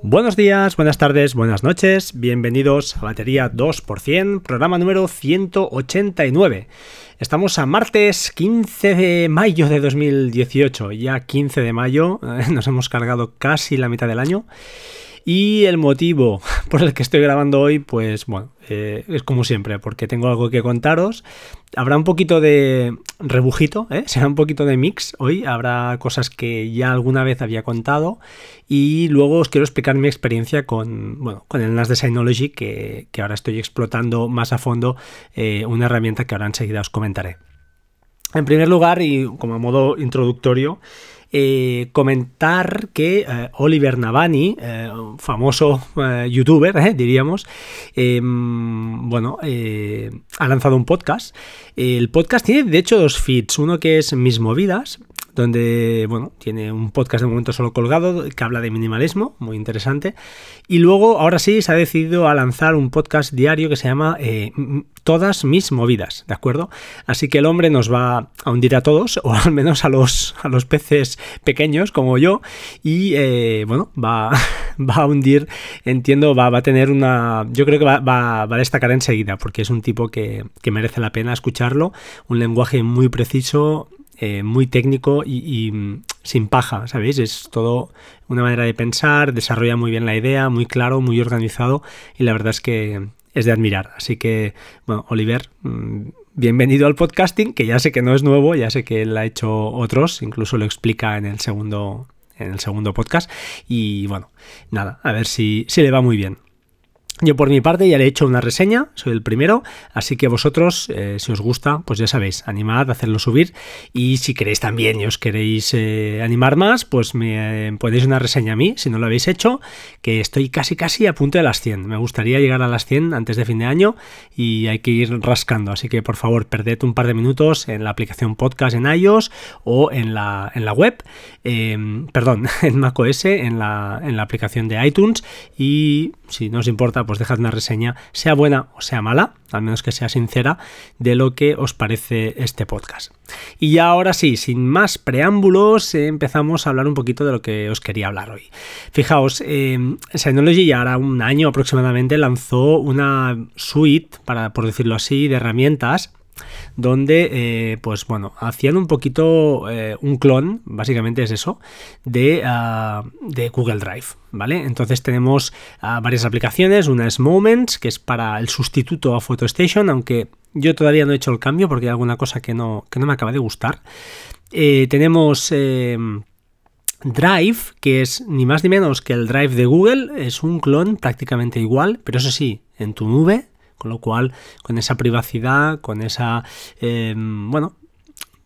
Buenos días, buenas tardes, buenas noches, bienvenidos a Batería 2%, programa número 189. Estamos a martes 15 de mayo de 2018, ya 15 de mayo, nos hemos cargado casi la mitad del año. Y el motivo por el que estoy grabando hoy, pues bueno, eh, es como siempre, porque tengo algo que contaros. Habrá un poquito de rebujito, ¿eh? será un poquito de mix hoy, habrá cosas que ya alguna vez había contado y luego os quiero explicar mi experiencia con, bueno, con el NAS de Synology, que, ahora estoy explotando más a fondo, eh, una herramienta que ahora enseguida os comentaré. En primer lugar, y como a modo introductorio, eh, comentar que eh, Oliver Navani, eh, famoso youtuber, diríamos, em, bueno, ha lanzado un podcast. El podcast tiene de hecho dos feeds, uno que es Mis Movidas, donde, bueno, tiene un podcast de momento solo colgado que habla de minimalismo, muy interesante. Y luego, ahora sí, se ha decidido a lanzar un podcast diario que se llama eh, Todas mis movidas, ¿de acuerdo? Así que el hombre nos va a hundir a todos, o al menos a los, a los peces pequeños como yo, y eh, bueno, va, va a hundir, entiendo, va, va, a tener una... Yo creo que va, va, va a destacar enseguida, porque es un tipo que, que merece la pena escucharlo, un lenguaje muy preciso, eh, muy técnico y, mm, sin paja, ¿sabéis? Es todo una manera de pensar, desarrolla muy bien la idea, muy claro, muy organizado y la verdad es que es de admirar. Así que, bueno, Oliver, mm, bienvenido al podcasting, que ya sé que no es nuevo, ya sé que él ha hecho otros, incluso lo explica en el segundo, en el segundo podcast y bueno, nada, a ver si, si le va muy bien. Yo por mi parte ya le he hecho una reseña, soy el primero, así que vosotros, eh, si os gusta, pues ya sabéis, animad a hacerlo subir. Y si queréis también y os queréis eh, animar más, pues me eh, podéis una reseña a mí, si no lo habéis hecho, que estoy casi casi a punto de las 100. Me gustaría llegar a las 100 antes de fin de año y hay que ir rascando, así que por favor, perded un par de minutos en la aplicación podcast en iOS o en la, en la web, em, perdón, en macOS, en la, en la aplicación de iTunes. Y si no os importa, pues dejad una reseña, sea buena o sea mala, al menos que sea sincera, de lo que os parece este podcast. Y ya ahora sí, sin más preámbulos, empezamos a hablar un poquito de lo que os quería hablar hoy. Fijaos, eh, Synology ya ahora un año aproximadamente lanzó una suite, para, por decirlo así, de herramientas donde, eh, pues bueno, hacían un poquito eh, un clon, básicamente es eso, de, ah, de Google Drive, ¿vale? Entonces tenemos ah, varias aplicaciones, una es Moments, que es para el sustituto a PhotoStation, aunque yo todavía no he hecho el cambio porque hay alguna cosa que no, que no me acaba de gustar. Eh, tenemos... Drive, que es ni más ni menos que el Drive de Google, es un clon prácticamente igual, pero eso sí, en tu nube, con lo cual, con esa privacidad, con esa, em, bueno,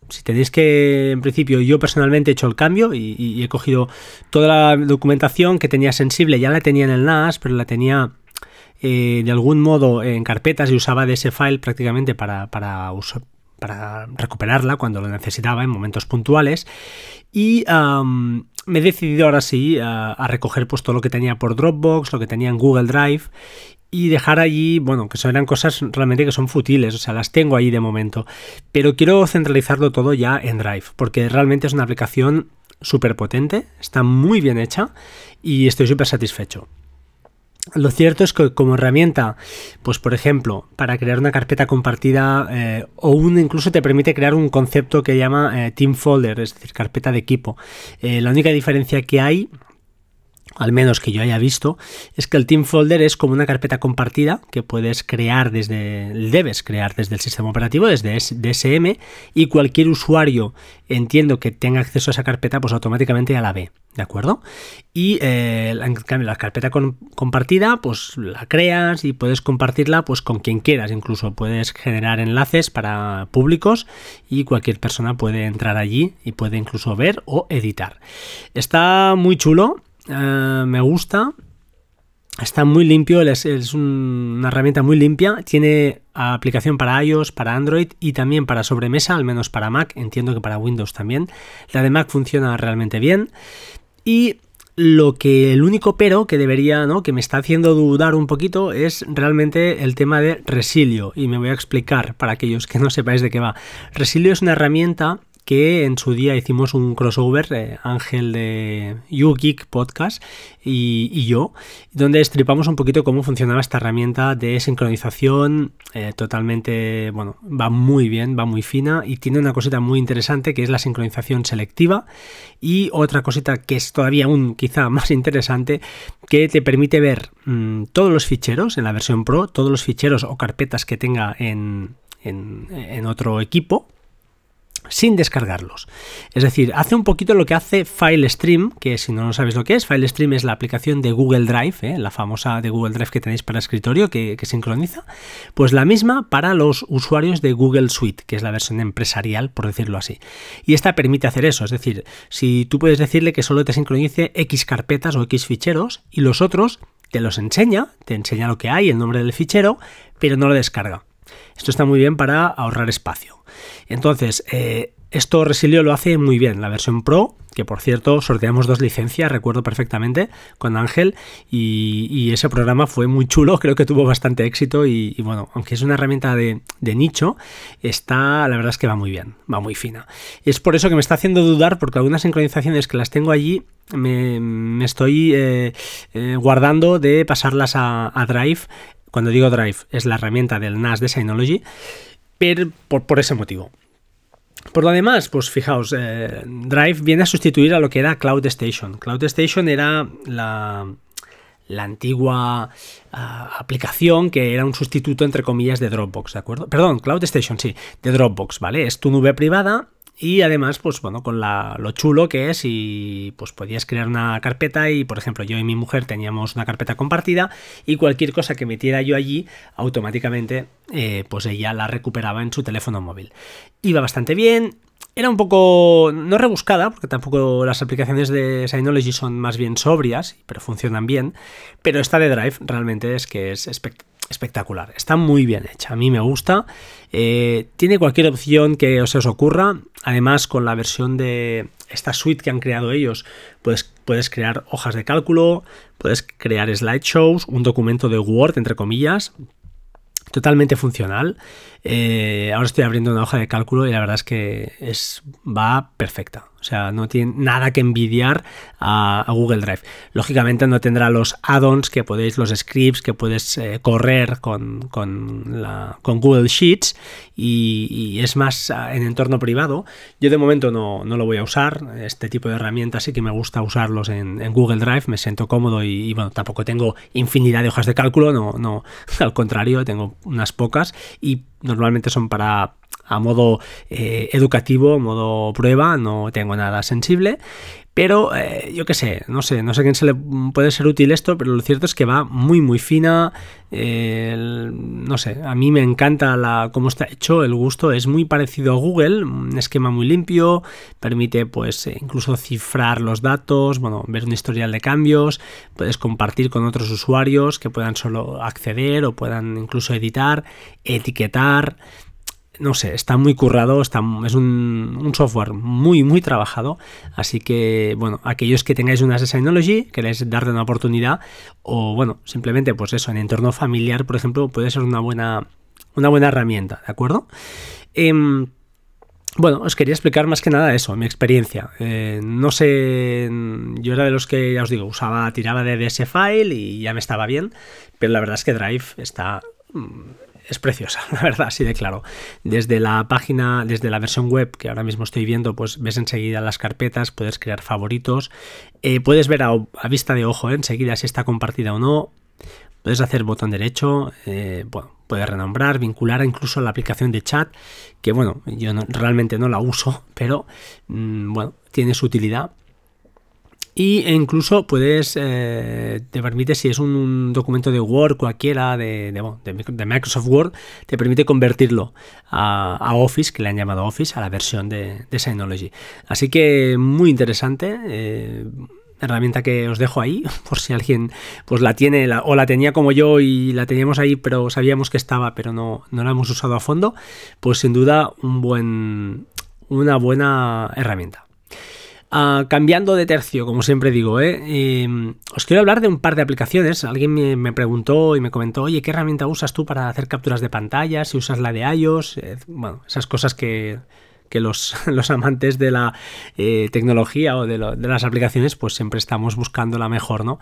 si tenéis que, en principio, yo personalmente he hecho el cambio y, he cogido toda la documentación que tenía sensible, ya la tenía en el NAS, pero la tenía eh, de algún modo en carpetas y usaba de ese file prácticamente para, para, para recuperarla cuando lo necesitaba en momentos puntuales. Y me he decidido ahora sí a, a, recoger pues todo lo que tenía por Dropbox, lo que tenía en Google Drive y dejar allí, bueno, que son cosas realmente que son futiles, o sea, las tengo ahí de momento, pero quiero centralizarlo todo ya en Drive, porque realmente es una aplicación súper potente, está muy bien hecha y estoy súper satisfecho. Lo cierto es que como herramienta, pues por ejemplo, para crear una carpeta compartida eh, o un, incluso te permite crear un concepto que llama eh, Team Folder, es decir, carpeta de equipo. Eh, la única diferencia que hay al menos que yo haya visto, es que el Team Folder es como una carpeta compartida que puedes crear desde, debes crear desde el sistema operativo, desde DSM, y cualquier usuario, entiendo que tenga acceso a esa carpeta, pues automáticamente ya la ve, ¿de acuerdo? Y eh, en cambio, la carpeta compartida, pues la creas y puedes compartirla pues con quien quieras, incluso puedes generar enlaces para públicos y cualquier persona puede entrar allí y puede incluso ver o editar. Está muy chulo eh, me gusta. Está muy limpio, es, una herramienta muy limpia. Tiene aplicación para iOS, para Android y también para sobremesa, al menos para Mac. Entiendo que para Windows también. La de Mac funciona realmente bien. Y lo que el único pero que debería, ¿no? que me está haciendo dudar un poquito es realmente el tema de Resilio. Y me voy a explicar para aquellos que no sepáis de qué va. Resilio es una herramienta que en su día hicimos un crossover, eh, Ángel de YouGeek Podcast y, yo, donde estripamos un poquito cómo funcionaba esta herramienta de sincronización eh, totalmente, bueno, va muy bien, va muy fina y tiene una cosita muy interesante que es la sincronización selectiva y otra cosita que es todavía aún quizá más interesante que te permite ver mm, todos los ficheros en la versión Pro, todos los ficheros o carpetas que tenga en, en otro equipo sin descargarlos. Es decir, hace un poquito lo que hace FileStream, que si no sabéis lo que es, FileStream es la aplicación de Google Drive, ¿eh? la famosa de Google Drive que tenéis para escritorio, que, sincroniza, pues la misma para los usuarios de Google Suite, que es la versión empresarial, por decirlo así. Y esta permite hacer eso, es decir, si tú puedes decirle que solo te sincronice X carpetas o X ficheros y los otros te los enseña, te enseña lo que hay, el nombre del fichero, pero no lo descarga. Esto está muy bien para ahorrar espacio. Entonces, eh, esto Resilio lo hace muy bien, la versión Pro, que por cierto sorteamos dos licencias, recuerdo perfectamente, con Ángel, y, ese programa fue muy chulo, creo que tuvo bastante éxito y, bueno, aunque es una herramienta de, nicho, está, la verdad es que va muy bien, va muy fina. Es por eso que me está haciendo dudar, porque algunas sincronizaciones que las tengo allí, me, estoy eh, eh, guardando de pasarlas a, Drive. Cuando digo Drive, es la herramienta del NAS de Synology por, ese motivo. Por lo demás, pues fijaos, eh, Drive viene a sustituir a lo que era Cloud Station. Cloud Station era la, antigua ah, aplicación que era un sustituto entre comillas de Dropbox, ¿de acuerdo? Perdón, Cloud Station, sí, de Dropbox, ¿vale? Es tu nube privada y además, pues bueno, con lo chulo que es y pues podías crear una carpeta y por ejemplo yo y mi mujer teníamos una carpeta compartida y cualquier cosa que metiera yo allí automáticamente eh, pues ella la recuperaba en su teléfono móvil. Iba bastante bien, era un poco no rebuscada, porque tampoco las aplicaciones de Synology son más bien sobrias, pero funcionan bien. Pero esta de Drive realmente es que es espectacular espectacular. Está muy bien hecha, a mí me gusta. Eh, tiene cualquier opción que os, os ocurra. Además, con la versión de esta suite que han creado ellos, puedes, puedes crear hojas de cálculo, puedes crear slideshows, un documento de Word, entre comillas, totalmente funcional. Eh, ahora estoy abriendo una hoja de cálculo y la verdad es que es, va perfecta. O sea, no tiene nada que envidiar a, Google Drive. Lógicamente no tendrá los add-ons que podéis, los scripts que puedes eh, correr con, con, Google Sheets y, es más ah, en entorno privado. Yo de momento no, lo voy a usar. Este tipo de herramientas sí que me gusta usarlos en, Google Drive. Me siento cómodo y, bueno, tampoco tengo infinidad de hojas de cálculo. No, no, al contrario, tengo unas pocas y normalmente son para a modo eh, educativo, modo prueba, no tengo nada sensible. Pero eh, yo qué sé, no sé, no sé a quién se le puede ser útil esto, pero lo cierto es que va muy muy fina. no sé, a mí me encanta la, cómo está hecho, el gusto es muy parecido a Google, un esquema muy limpio, permite pues eh, incluso cifrar los datos, bueno, ver un historial de cambios, puedes compartir con otros usuarios que puedan solo acceder o puedan incluso editar, etiquetar no sé, está muy currado, está, es un, software muy, muy trabajado. Así que, bueno, aquellos que tengáis una Synology, queréis darle una oportunidad, o bueno, simplemente, pues eso, en entorno familiar, por ejemplo, puede ser una buena, una buena herramienta, ¿de acuerdo? Em, bueno, os quería explicar más que nada eso, mi experiencia. Eh, no sé, yo era de los que, ya os digo, usaba, tiraba de DS File y ya me estaba bien, pero la verdad es que Drive está mm, es preciosa, la verdad, así de claro. Desde la página, desde la versión web que ahora mismo estoy viendo, pues ves enseguida las carpetas, puedes crear favoritos, eh, puedes ver a, vista de ojo eh, enseguida si está compartida o no, puedes hacer botón derecho, eh, bueno, puedes renombrar, vincular incluso la aplicación de chat, que bueno, yo realmente no la uso, pero mm, bueno, tiene su utilidad. Y incluso puedes, eh, te permite, si es un, documento de Word cualquiera, de, de, Microsoft Word, te permite convertirlo a, Office, que le han llamado Office, a la versión de, Synology. Así que muy interesante. Eh, herramienta que os dejo ahí, por si alguien pues la tiene o la tenía como yo y la teníamos ahí, pero sabíamos que estaba, pero no, no la hemos usado a fondo, pues sin duda un buen, una buena herramienta. Ah, cambiando de tercio, como siempre digo, ¿eh? em, os quiero hablar de un par de aplicaciones. Alguien me, preguntó y me comentó, oye, ¿qué herramienta usas tú para hacer capturas de pantalla? Si usas la de iOS, eh, bueno, esas cosas que, que los, los amantes de la eh, tecnología o de, las aplicaciones, pues siempre estamos buscando la mejor, ¿no?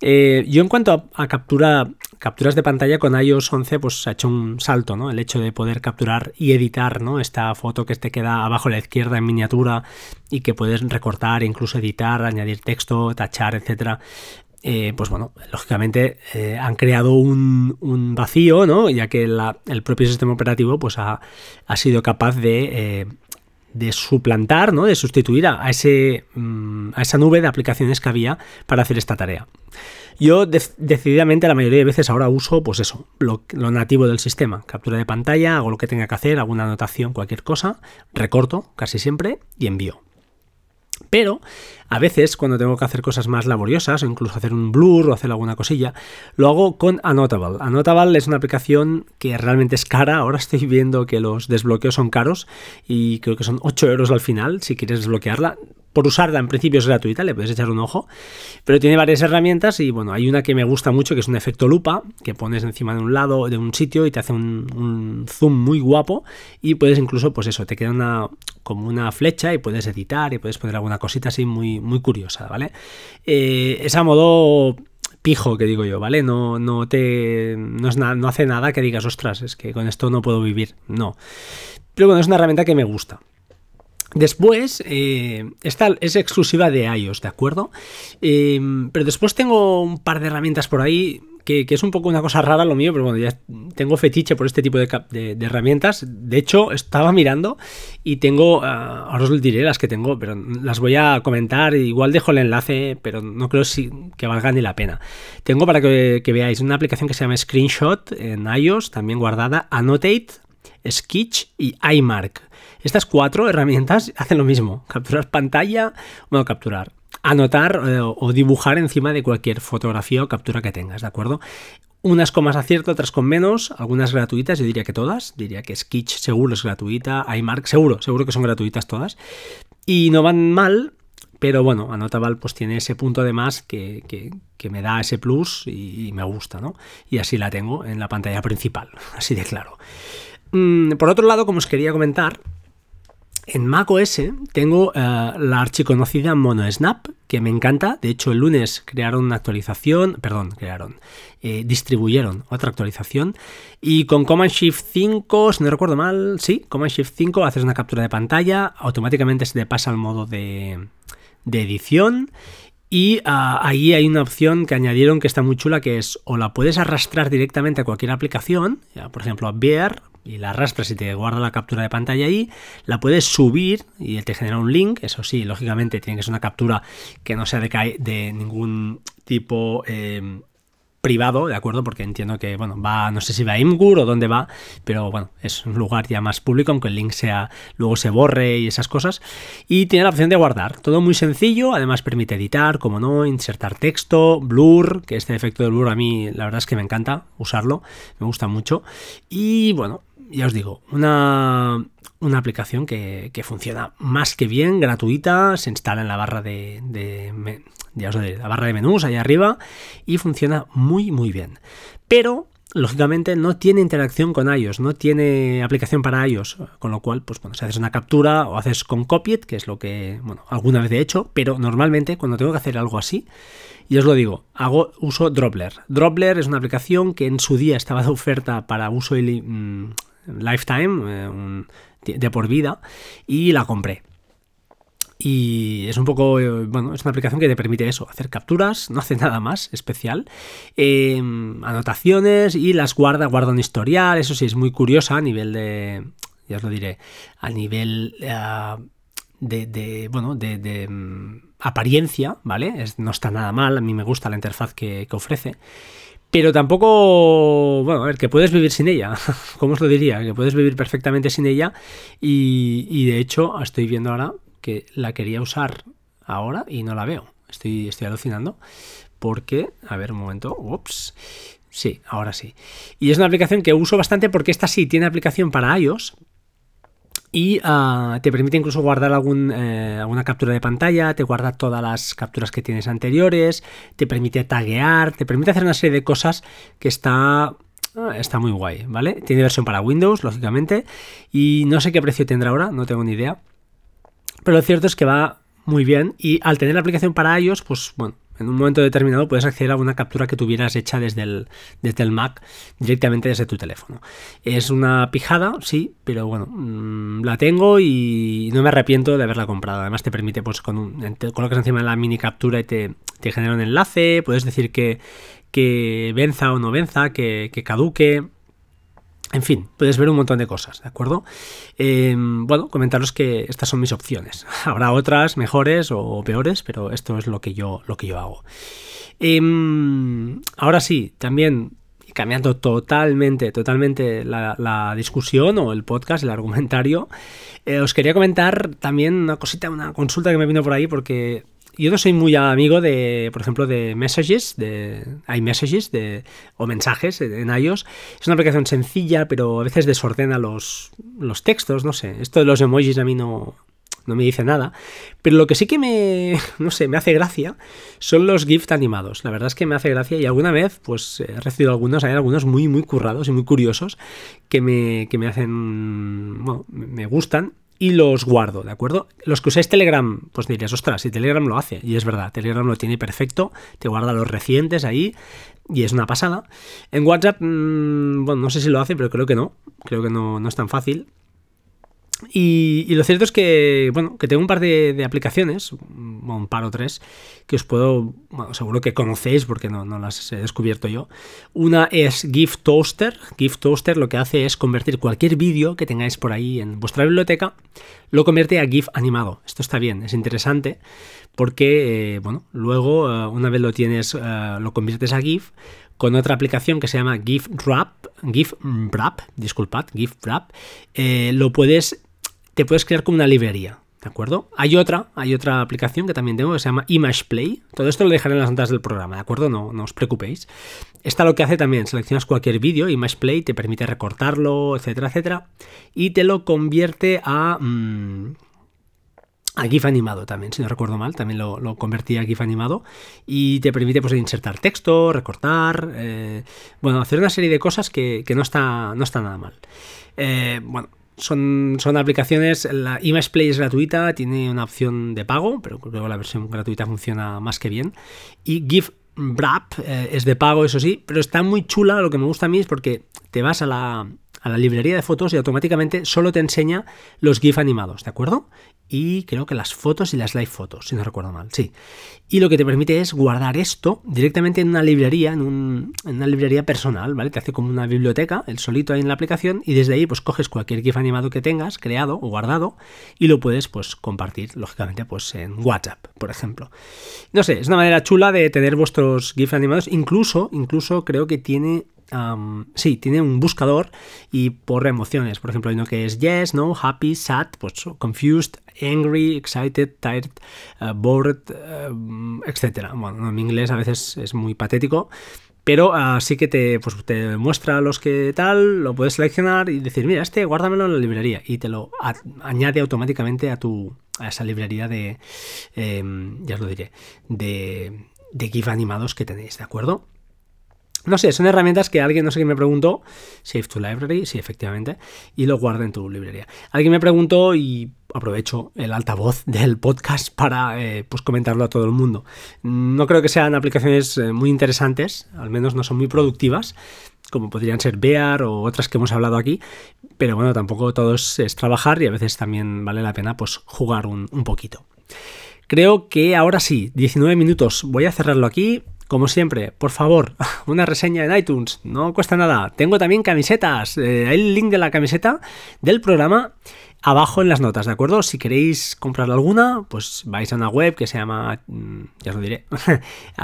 Eh, yo en cuanto a, captura, capturas de pantalla con iOS 11, pues ha hecho un salto, ¿no? El hecho de poder capturar y editar, ¿no? Esta foto que te queda abajo a la izquierda en miniatura y que puedes recortar, incluso editar, añadir texto, tachar, etcétera. Eh, pues bueno, lógicamente han creado un, vacío, ¿no? Ya que el propio sistema operativo pues ha, sido capaz de, de, suplantar, ¿no? De sustituir a, ese, mm, a esa nube de aplicaciones que había para hacer esta tarea. Yo decididamente la mayoría de veces ahora uso pues eso, lo, lo, nativo del sistema, captura de pantalla, hago lo que tenga que hacer, alguna anotación, cualquier cosa, recorto casi siempre y envío. Pero a veces, cuando tengo que hacer cosas más laboriosas, o incluso hacer un blur o hacer alguna cosilla, lo hago con Annotable. Annotable es una aplicación que realmente es cara. Ahora estoy viendo que los desbloqueos son caros y creo que son 8 euros al final si quieres desbloquearla por usarla en principio es gratuita, le puedes echar un ojo, pero tiene varias herramientas y bueno, hay una que me gusta mucho que es un efecto lupa, que pones encima de un lado de un sitio y te hace un, zoom muy guapo y puedes incluso, pues eso, te queda una como una flecha y puedes editar y puedes poner alguna cosita así muy, muy curiosa, ¿vale? Eh, es a modo pijo que digo yo, ¿vale? No, no te. No, es no hace nada que digas, ostras, es que con esto no puedo vivir. No. Pero bueno, es una herramienta que me gusta. Después, eh, esta es exclusiva de iOS, ¿de acuerdo? Eh, pero después tengo un par de herramientas por ahí que, es un poco una cosa rara lo mío, pero bueno, ya tengo fetiche por este tipo de, herramientas. De hecho, estaba mirando y tengo, ah, ahora os diré las que tengo, pero las voy a comentar. Igual dejo el enlace, pero no creo que valga ni la pena. Tengo para que, que veáis una aplicación que se llama Screenshot en iOS, también guardada, Annotate, Sketch y iMark. Estas cuatro herramientas hacen lo mismo. Capturar pantalla, bueno, capturar, anotar eh, o dibujar encima de cualquier fotografía o captura que tengas, ¿de acuerdo? Unas con más acierto, otras con menos, algunas gratuitas, yo diría que todas, diría que Sketch seguro es gratuita, iMark seguro, seguro que son gratuitas todas, y no van mal, pero bueno, Anotable pues tiene ese punto de más que, me da ese plus y, y, me gusta, ¿no? Y así la tengo en la pantalla principal, así de claro. Mm, por otro lado, como os quería comentar, en macOS tengo eh, la archiconocida MonoSnap, que me encanta. De hecho, el lunes crearon una actualización, perdón, crearon, eh, distribuyeron otra actualización. Y con Command Shift 5, si no recuerdo mal, sí, Command Shift 5 haces una captura de pantalla, automáticamente se te pasa al modo de, edición. Y ah, ahí hay una opción que añadieron que está muy chula, que es o la puedes arrastrar directamente a cualquier aplicación, por ejemplo a Bear, y la arrastras y te guarda la captura de pantalla ahí, la puedes subir y te genera un link, eso sí, lógicamente tiene que ser una captura que no sea de, de ningún tipo eh, privado, ¿de acuerdo? Porque entiendo que, bueno, va, no sé si va a Imgur o dónde va, pero bueno, es un lugar ya más público, aunque el link sea, luego se borre y esas cosas. Y tiene la opción de guardar, todo muy sencillo, además permite editar, como no, insertar texto, blur, que este efecto de blur a mí la verdad es que me encanta usarlo, me gusta mucho. Y bueno, ya os digo, una, aplicación que, funciona más que bien, gratuita, se instala en la barra de, ya os la barra de menús allá arriba y funciona muy muy bien. Pero lógicamente no tiene interacción con iOS, no tiene aplicación para iOS, con lo cual, pues bueno, si haces una captura o haces con Copiet, que es lo que, bueno, alguna vez he hecho, pero normalmente cuando tengo que hacer algo así, y os lo digo, hago uso Dropler. Dropler es una aplicación que en su día estaba de oferta para uso mm, lifetime, eh, de por vida, y la compré. Y es un poco, eh, bueno, es una aplicación que te permite eso, hacer capturas, no hace nada más especial, em, anotaciones y las guarda, guarda un historial, eso sí, es muy curiosa a nivel de, ya os lo diré, a nivel eh, de, bueno, de, mm, apariencia, ¿vale? no está nada mal, a mí me gusta la interfaz que, que ofrece. Pero tampoco, bueno, a ver, que puedes vivir sin ella, ¿cómo os lo diría? Que puedes vivir perfectamente sin ella y, y, de hecho estoy viendo ahora que la quería usar ahora y no la veo. Estoy, estoy alucinando porque, a ver, un momento, ups, sí, ahora sí. Y es una aplicación que uso bastante porque esta sí tiene aplicación para iOS, y ah, te permite incluso guardar eh, alguna captura de pantalla, te guarda todas las capturas que tienes anteriores, te permite taguear, te permite hacer una serie de cosas que está ah, está muy guay, ¿vale? Tiene versión para Windows, lógicamente, y no sé qué precio tendrá ahora, no tengo ni idea. Pero lo cierto es que va muy bien y al tener la aplicación para iOS, pues bueno, en un momento determinado puedes acceder a una captura que tuvieras hecha desde el, desde el Mac directamente desde tu teléfono. Es una pijada, sí, pero bueno, mm, la tengo y no me arrepiento de haberla comprado. Además te permite, pues con un, te colocas encima la mini captura y te, te genera un enlace, puedes decir que, que venza o no venza, que, que caduque. En fin, puedes ver un montón de cosas, ¿de acuerdo? Em, bueno, comentaros que estas son mis opciones. Habrá otras mejores o peores, pero esto es lo que yo, lo que yo hago. Em, ahora sí, también cambiando totalmente, totalmente la, discusión o el podcast, el argumentario, eh, os quería comentar también una cosita, una consulta que me vino por ahí porque yo no soy muy amigo de, por ejemplo, de Messages, de iMessages de, o mensajes en iOS. Es una aplicación sencilla, pero a veces desordena los, los textos, no sé. Esto de los emojis a mí no, no me dice nada. Pero lo que sí que me, no sé, me hace gracia son los GIFs animados. La verdad es que me hace gracia y alguna vez, pues he recibido algunos, hay algunos muy, muy currados y muy curiosos que me, que me hacen, bueno, me gustan y los guardo, ¿de acuerdo? Los que usáis Telegram, pues diréis, ostras, si Telegram lo hace, y es verdad, Telegram lo tiene perfecto, te guarda los recientes ahí, y es una pasada. En WhatsApp, mm, bueno, no sé si lo hace, pero creo que no, creo que no, no es tan fácil. Y, lo cierto es que, bueno, que tengo un par de, aplicaciones, un par o tres, que os puedo, bueno, seguro que conocéis porque no, no, las he descubierto yo. Una es GIF Toaster. GIF Toaster lo que hace es convertir cualquier vídeo que tengáis por ahí en vuestra biblioteca, lo convierte a GIF animado. Esto está bien, es interesante porque, eh, bueno, luego, eh, una vez lo tienes, eh, lo conviertes a GIF, con otra aplicación que se llama GIF Wrap, GIF Wrap, disculpad, GIF Wrap, lo puedes te puedes crear como una librería. ¿De acuerdo? Hay otra, hay otra aplicación que también tengo que se llama Image Play. Todo esto lo dejaré en las notas del programa, ¿de acuerdo? No, no os preocupéis. Esta lo que hace también, seleccionas cualquier vídeo, Image Play te permite recortarlo, etcétera, etcétera, y te lo convierte a, mm, GIF animado también, si no recuerdo mal, también lo, lo convertí a GIF animado y te permite pues insertar texto, recortar, eh, bueno, hacer una serie de cosas que, no, está, no está nada mal. Eh, bueno, son, son aplicaciones, la Image Play es gratuita, tiene una opción de pago, pero creo que la versión gratuita funciona más que bien. Y GIF Wrap eh, es de pago, eso sí, pero está muy chula. Lo que me gusta a mí es porque te vas a la, a la librería de fotos y automáticamente solo te enseña los GIF animados, ¿de acuerdo? y creo que las fotos y las live fotos, si no recuerdo mal, sí. Y lo que te permite es guardar esto directamente en una librería, en, una librería personal, ¿vale? Te hace como una biblioteca, el solito ahí en la aplicación, y desde ahí pues coges cualquier GIF animado que tengas, creado o guardado, y lo puedes pues compartir, lógicamente, pues en WhatsApp, por ejemplo. No sé, es una manera chula de tener vuestros GIF animados, incluso, incluso creo que tiene sí, tiene un buscador y por emociones. Por ejemplo, hay uno que es yes, no, happy, sad, pues confused, angry, excited, tired, uh, bored, uh, etc. Bueno, en inglés a veces es muy patético. Pero así uh, que te, pues, te muestra los que tal, lo puedes seleccionar y decir, mira, este guárdamelo en la librería y te lo añade automáticamente a tu a esa librería de, em, ya os lo diré, de, de GIF animados que tenéis, ¿de acuerdo? No sé, son herramientas que alguien, no sé quién me preguntó, Save to Library, sí, efectivamente, y lo guarda en tu librería. Alguien me preguntó y aprovecho el altavoz del podcast para eh, pues comentarlo a todo el mundo. No creo que sean aplicaciones eh, muy interesantes, al menos no son muy productivas, como podrían ser Bear o otras que hemos hablado aquí, pero bueno, tampoco todo es, trabajar y a veces también vale la pena pues jugar un, un poquito. Creo que ahora sí, 19 minutos, voy a cerrarlo aquí. Como siempre, por favor, una reseña en iTunes, no cuesta nada. Tengo también camisetas, eh, el link de la camiseta del programa abajo en las notas, ¿de acuerdo? Si queréis comprar alguna, pues vais a una web que se llama, mm, ya os lo diré,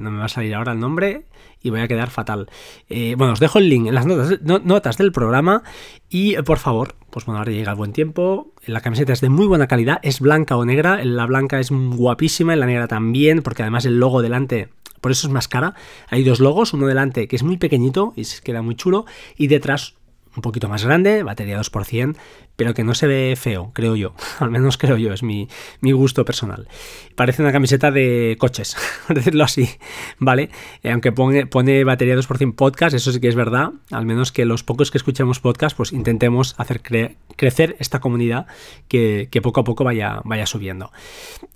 no me va a salir ahora el nombre y voy a quedar fatal. Eh, bueno, os dejo el link en las notas, notas del programa y eh, por favor, pues bueno, ahora llega el buen tiempo. La camiseta es de muy buena calidad, es blanca o negra. La blanca es guapísima, y la negra también, porque además el logo delante por eso es más cara. Hay dos logos, uno delante que es muy pequeñito y queda muy chulo, y detrás un poquito más grande, batería 2%, pero que no se ve feo, creo yo. Al menos creo yo, es mi, gusto personal. Parece una camiseta de coches, por decirlo así, ¿vale? Eh, aunque pone, pone batería 2% podcast, eso sí que es verdad. Al menos que los pocos que escuchemos podcast, pues intentemos hacer crecer esta comunidad que, poco a poco vaya, vaya subiendo.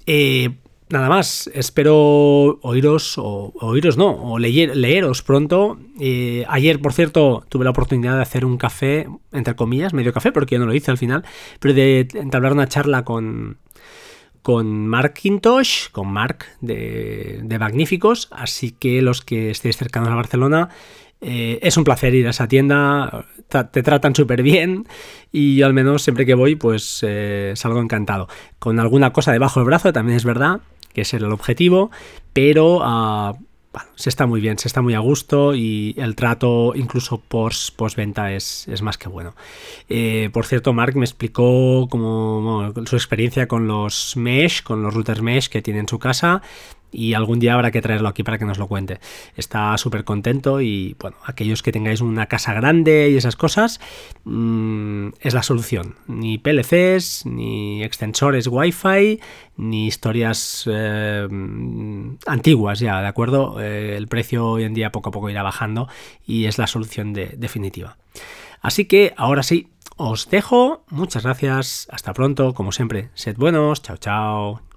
Eh, Nada más, espero oíros, o oíros no, o leer, leeros pronto. Eh, ayer, por cierto, tuve la oportunidad de hacer un café, entre comillas, medio café, porque yo no lo hice al final, pero de entablar una charla con, con Mark con Mark de, de Magníficos, así que los que estéis cercanos a Barcelona, eh, es un placer ir a esa tienda, te tratan súper bien y yo al menos siempre que voy pues eh, salgo encantado. Con alguna cosa debajo del brazo también es verdad, que ese era el objetivo, pero ah, se está muy bien, se está muy a gusto y el trato incluso post, venta es, es, más que bueno. Eh, por cierto, Mark me explicó como, su experiencia con los mesh, con los routers mesh que tiene en su casa y algún día habrá que traerlo aquí para que nos lo cuente. Está súper contento y bueno, aquellos que tengáis una casa grande y esas cosas, mm, es la solución. Ni PLCs, ni extensores Wi-Fi, ni historias eh, antiguas ya, ¿de acuerdo? Eh, el precio hoy en día poco a poco irá bajando y es la solución definitiva. Así que ahora sí, os dejo. Muchas gracias. Hasta pronto. Como siempre, sed buenos. Chao, chao.